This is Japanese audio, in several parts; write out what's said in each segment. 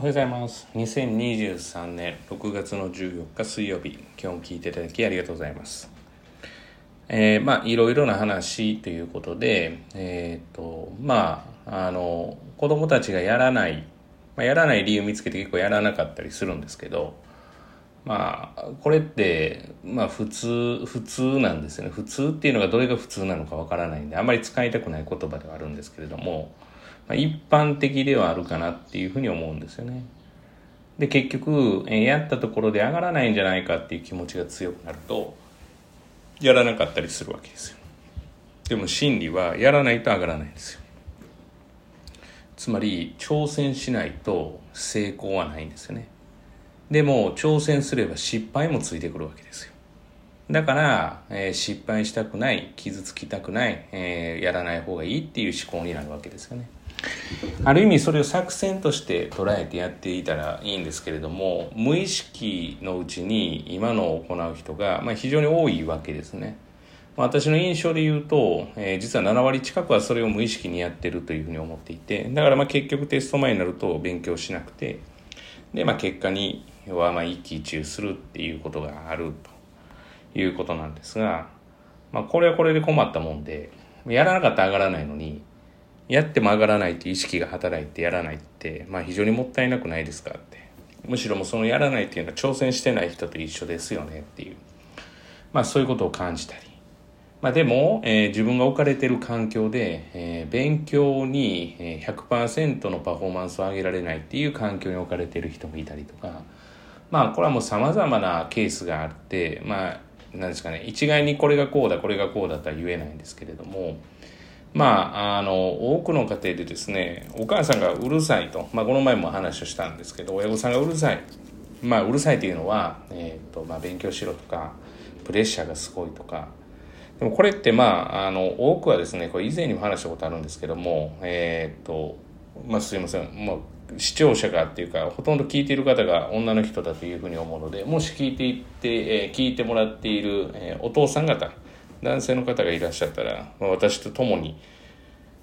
おはようございます。2023年6月の14日水曜日。今日も聞いていただきありがとうございます。えー、まあいろいろな話ということでえっ、ー、とまああの子供たちがやらない、まあ、やらない理由見つけて結構やらなかったりするんですけどまあこれってまあ普通普通なんですよね普通っていうのがどれが普通なのかわからないんであんまり使いたくない言葉ではあるんですけれどもまあ、一般的ではあるかなっていうふうに思うんですよね。で結局、えやったところで上がらないんじゃないかっていう気持ちが強くなるとやらなかったりするわけですよ。でも真理はやらないと上がらないんですよ。つまり挑戦しないと成功はないんですよね。でも挑戦すれば失敗もついてくるわけですよ。だから、えー、失敗したくない、傷つきたくない、えー、やらない方がいいっていう思考になるわけですよね。ある意味それを作戦として捉えてやっていたらいいんですけれども無意識のうちに今のを行う人が、まあ、非常に多いわけですね私の印象で言うと、えー、実は7割近くはそれを無意識にやってるというふうに思っていてだからまあ結局テスト前になると勉強しなくてで、まあ、結果にはまあ一喜一憂するっていうことがあるということなんですが、まあ、これはこれで困ったもんでやらなかったら上がらないのにやっても上がらないっていう意識が働いてやらないって、まあ非常にもったいなくないですかって。むしろもそのやらないっていうのは挑戦してない人と一緒ですよねっていう。まあそういうことを感じたり。まあでも、えー、自分が置かれてる環境で、えー、勉強に100%のパフォーマンスを上げられないっていう環境に置かれてる人もいたりとか、まあこれはもう様々なケースがあって、まあなんですかね、一概にこれがこうだ、これがこうだとは言えないんですけれども、まあ、あの、多くの家庭でですね、お母さんがうるさいと、まあ、この前も話をしたんですけど、親御さんがうるさい。まあ、うるさいというのは、えっ、ー、と、まあ、勉強しろとか、プレッシャーがすごいとか、でもこれってまあ、あの、多くはですね、これ以前にも話したことあるんですけども、えっ、ー、と、まあ、すいません、まあ、視聴者がっていうか、ほとんど聞いている方が女の人だというふうに思うので、もし聞いていって、えー、聞いてもらっている、えー、お父さん方、男性の方がいらっしゃったら、まあ、私と共に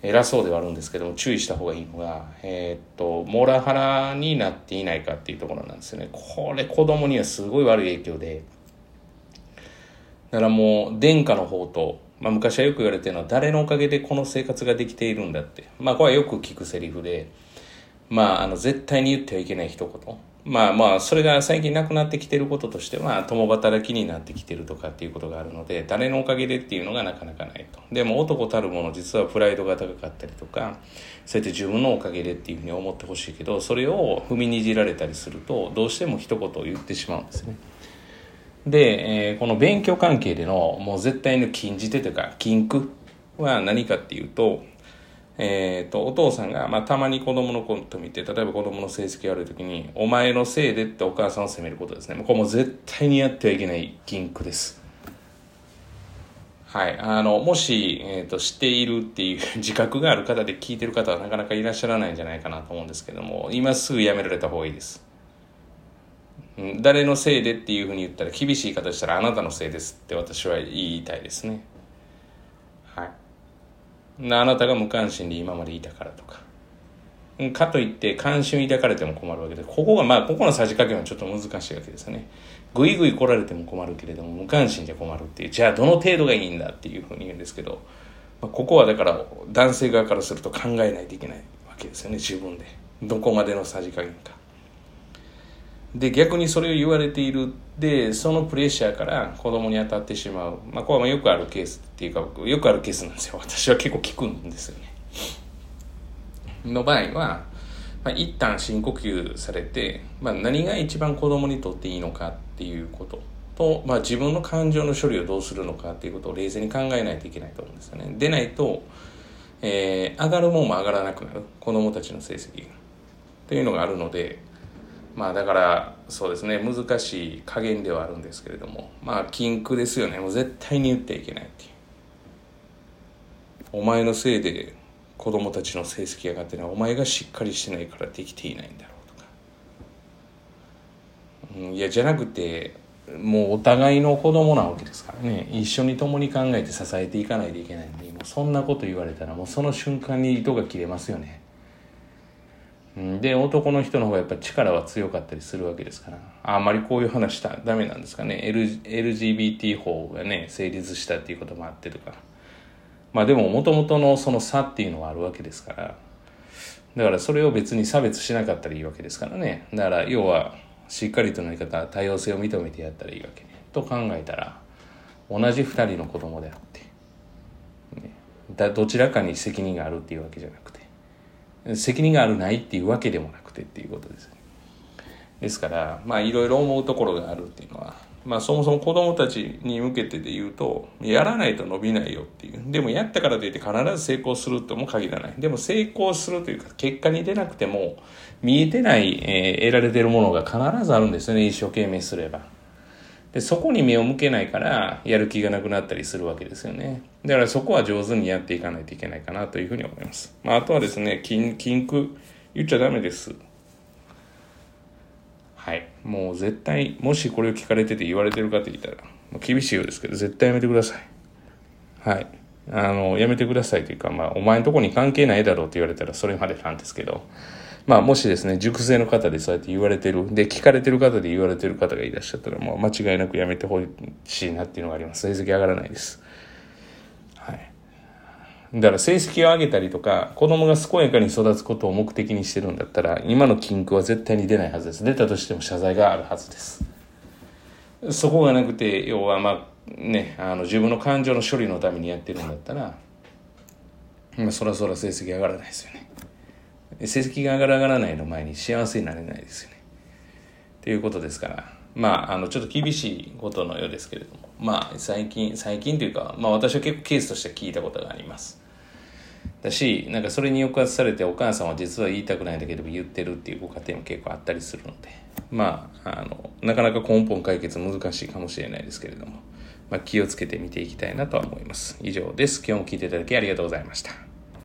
偉そうではあるんですけども注意した方がいいのが、えー、っとモラハラになっていないかっていうところなんですよね。これ子供にはすごい悪い影響で。だからもう殿下の方と、まあ、昔はよく言われてるのは誰のおかげでこの生活ができているんだって。まあこれはよく聞くセリフでまああの絶対に言ってはいけない一言まあまあ、それが最近なくなってきてることとしては、共働きになってきてるとかっていうことがあるので、誰のおかげでっていうのがなかなかないと。でも男たるもの、実はプライドが高かったりとか、そうやって自分のおかげでっていうふうに思ってほしいけど、それを踏みにじられたりすると、どうしても一言を言ってしまうんですね。で、えー、この勉強関係での、もう絶対の禁じ手というか、禁句は何かっていうと、えっ、ー、と、お父さんが、まあ、たまに子供のこと見て、例えば子供の成績悪い時に、お前のせいでってお母さんを責めることですね。これも絶対にやってはいけない禁句です。はい。あの、もし、えっ、ー、と、知っているっていう 自覚がある方で聞いてる方はなかなかいらっしゃらないんじゃないかなと思うんですけども、今すぐやめられた方がいいです。誰のせいでっていうふうに言ったら、厳しい方したらあなたのせいですって私は言いたいですね。あなたが無関心で今までいたからとか。かといって関心を抱かれても困るわけで、ここがまあ、ここのさじ加減はちょっと難しいわけですよね。ぐいぐい来られても困るけれども、無関心で困るっていう、じゃあどの程度がいいんだっていうふうに言うんですけど、まあ、ここはだから男性側からすると考えないといけないわけですよね、自分で。どこまでのさじ加減か。で逆にそれを言われている。でそのプレッシャーから子供に当たってしまう、まあ、これはよくあるケースっていうかよくあるケースなんですよ。私は結構聞くんですよね。の場合は、まあ、一旦深呼吸されて、まあ、何が一番子供にとっていいのかっていうことと、まあ、自分の感情の処理をどうするのかっていうことを冷静に考えないといけないと思うんですよね。でないと、えー、上がるもんも上がらなくなる。子供たちの成績。がというのがあるのでまあだからそうですね難しい加減ではあるんですけれどもまあ禁句ですよね。もう絶対に言ってはいけないっていう。お前のせいで子供たちの成績上がってないお前がしっかりしてないからできていないんだろうとか、うん、いやじゃなくてもうお互いの子供なわけですからね。一緒に共に考えて支えていかないといけないのにもうそんなこと言われたらもうその瞬間に糸が切れますよね。で男の人の方がやっぱり力は強かったりするわけですから。あんまりこういう話したらダメなんですかね、L、LGBT 法がね成立したっていうこともあってとか。まあでももともとのその差っていうのはあるわけですから。だからそれを別に差別しなかったらいいわけですからね。だから要はしっかりとの言い方多様性を認めてやったらいいわけね。と考えたら同じ2人の子供であって、ね、だどちらかに責任があるっていうわけじゃなくて。責任があるないっていうわけでもなくてっていうことですですからまあいろいろ思うところがあるっていうのはまあそもそも子供たちに向けてで言うと、やらないと伸びないよっていう。でもやったからといって必ず成功するとも限らない。でも成功するというか、結果に出なくても、見えてない、えー、得られてるものが必ずあるんですよね、一生懸命すれば。で、そこに目を向けないから、やる気がなくなったりするわけですよね。だからそこは上手にやっていかないといけないかなというふうに思います。まあ、あとはですね、禁、句言っちゃダメです。はい。もう絶対、もしこれを聞かれてて言われてるかって言ったら、もう厳しいようですけど、絶対やめてください。はい。あの、やめてくださいというか、まあ、お前のとこに関係ないだろうって言われたらそれまでなんですけど、まあ、もしですね、熟成の方でそうやって言われてる、で、聞かれてる方で言われてる方がいらっしゃったら、もう間違いなくやめてほしいなっていうのがあります。成績上がらないです。はいだから成績を上げたりとか、子供が健やかに育つことを目的にしてるんだったら、今の禁句は絶対に出ないはずです。出たとしても謝罪があるはずです。そこがなくて、要はまあ、ね、あの自分の感情の処理のためにやってるんだったら、まあ、そらそら成績上がらないですよね。成績が上がらないの前に幸せになれないですよね。ということですから、まあ、あの、ちょっと厳しいことのようですけれども、まあ、最近、最近というか、まあ私は結構ケースとして聞いたことがあります。だし、なんかそれに抑圧されてお母さんは実は言いたくないんだけども言ってるっていうご家庭も結構あったりするので、まあ、あの、なかなか根本解決難しいかもしれないですけれども、まあ気をつけて見ていきたいなとは思います。以上です。今日も聞いていただきありがとうございました。